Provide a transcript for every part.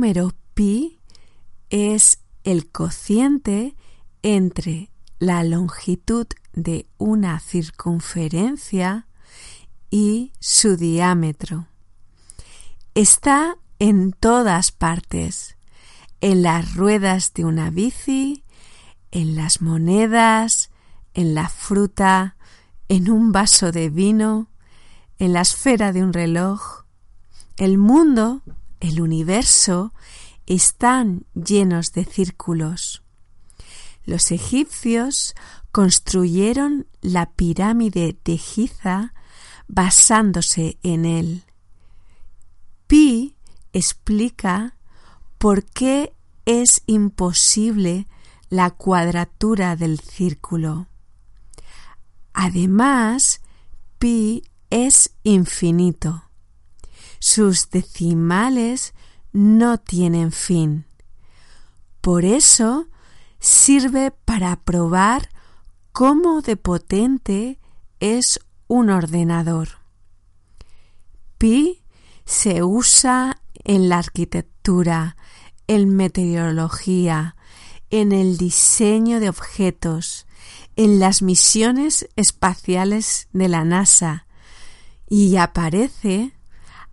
Número pi es el cociente entre la longitud de una circunferencia y su diámetro. Está en todas partes, en las ruedas de una bici, en las monedas, en la fruta, en un vaso de vino, en la esfera de un reloj. El mundo, el universo, están llenos de círculos. Los egipcios construyeron la pirámide de Giza basándose en él. Pi explica por qué es imposible la cuadratura del círculo. Además, pi es infinito. Sus decimales no tienen fin. Por eso sirve para probar cómo de potente es un ordenador. Pi se usa en la arquitectura, en meteorología, en el diseño de objetos, en las misiones espaciales de la NASA y aparece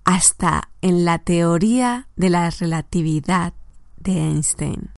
hasta en la teoría de la relatividad de Einstein.